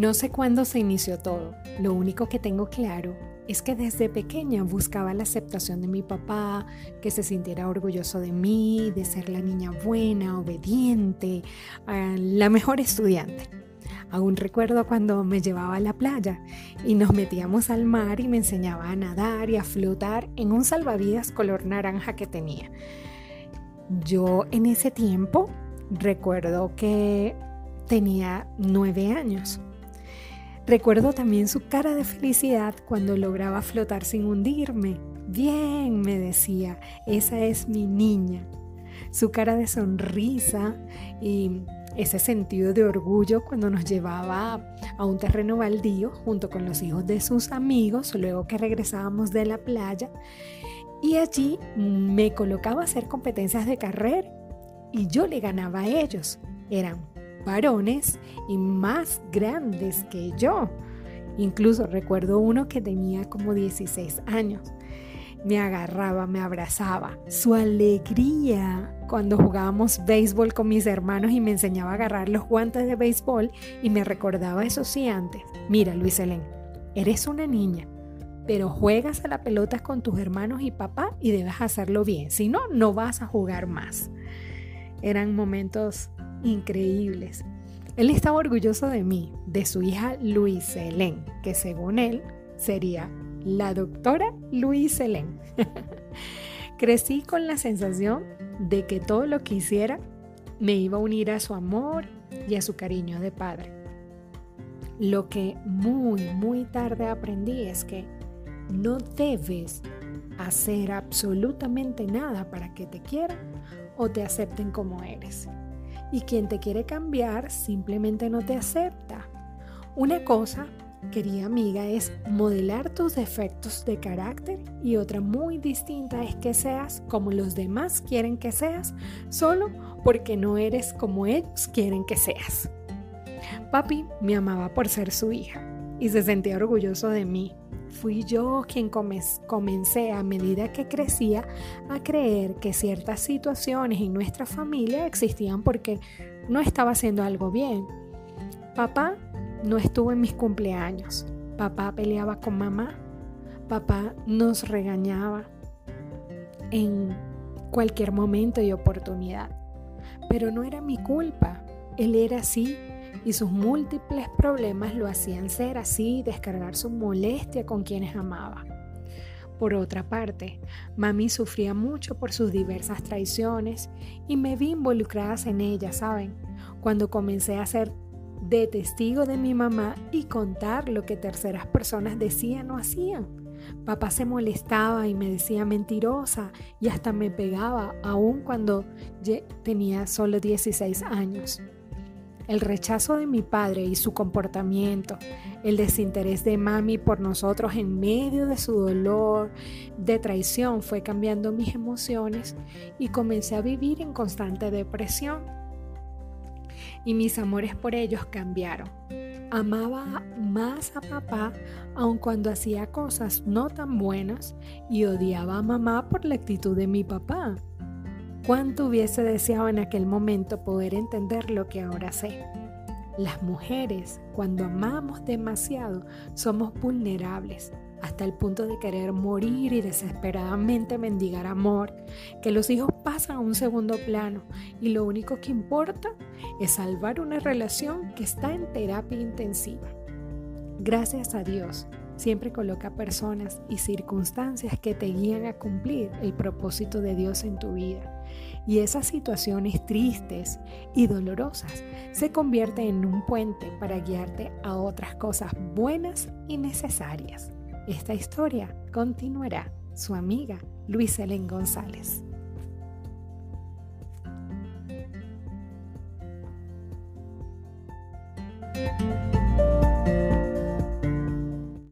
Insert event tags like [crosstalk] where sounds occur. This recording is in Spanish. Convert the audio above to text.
No sé cuándo se inició todo. Lo único que tengo claro es que desde pequeña buscaba la aceptación de mi papá, que se sintiera orgulloso de mí, de ser la niña buena, obediente, la mejor estudiante. Aún recuerdo cuando me llevaba a la playa y nos metíamos al mar y me enseñaba a nadar y a flotar en un salvavidas color naranja que tenía. Yo en ese tiempo recuerdo que tenía nueve años Recuerdo también su cara de felicidad cuando lograba flotar sin hundirme. Bien, me decía, esa es mi niña. Su cara de sonrisa y ese sentido de orgullo cuando nos llevaba a un terreno baldío junto con los hijos de sus amigos luego que regresábamos de la playa y allí me colocaba a hacer competencias de carrera y yo le ganaba a ellos. Eran varones y más grandes que yo. Incluso recuerdo uno que tenía como 16 años. Me agarraba, me abrazaba. Su alegría cuando jugábamos béisbol con mis hermanos y me enseñaba a agarrar los guantes de béisbol y me recordaba eso sí antes. Mira, Luis Helén, eres una niña, pero juegas a la pelota con tus hermanos y papá y debes hacerlo bien. Si no, no vas a jugar más. Eran momentos increíbles. Él estaba orgulloso de mí, de su hija Luis Helen, que según él sería la doctora Luis Helen. [laughs] Crecí con la sensación de que todo lo que hiciera me iba a unir a su amor y a su cariño de padre. Lo que muy, muy tarde aprendí es que no debes hacer absolutamente nada para que te quieran o te acepten como eres y quien te quiere cambiar simplemente no te acepta. Una cosa, querida amiga, es modelar tus defectos de carácter y otra muy distinta es que seas como los demás quieren que seas, solo porque no eres como ellos quieren que seas. Papi me amaba por ser su hija y se sentía orgulloso de mí fui yo quien comencé a medida que crecía a creer que ciertas situaciones en nuestra familia existían porque no estaba haciendo algo bien. Papá no estuvo en mis cumpleaños. Papá peleaba con mamá. Papá nos regañaba en cualquier momento y oportunidad. Pero no era mi culpa. Él era así y sus múltiples problemas lo hacían ser así y descargar su molestia con quienes amaba. Por otra parte, mami sufría mucho por sus diversas traiciones y me vi involucrada en ellas, ¿saben? Cuando comencé a ser de testigo de mi mamá y contar lo que terceras personas decían o hacían. Papá se molestaba y me decía mentirosa y hasta me pegaba, aun cuando tenía solo 16 años. El rechazo de mi padre y su comportamiento, el desinterés de mami por nosotros en medio de su dolor, de traición, fue cambiando mis emociones y comencé a vivir en constante depresión. Y mis amores por ellos cambiaron. Amaba más a papá aun cuando hacía cosas no tan buenas y odiaba a mamá por la actitud de mi papá. Cuánto hubiese deseado en aquel momento poder entender lo que ahora sé. Las mujeres, cuando amamos demasiado, somos vulnerables hasta el punto de querer morir y desesperadamente mendigar amor, que los hijos pasan a un segundo plano y lo único que importa es salvar una relación que está en terapia intensiva. Gracias a Dios, siempre coloca personas y circunstancias que te guían a cumplir el propósito de Dios en tu vida y esas situaciones tristes y dolorosas se convierten en un puente para guiarte a otras cosas buenas y necesarias. Esta historia continuará. Su amiga Luis Helen González.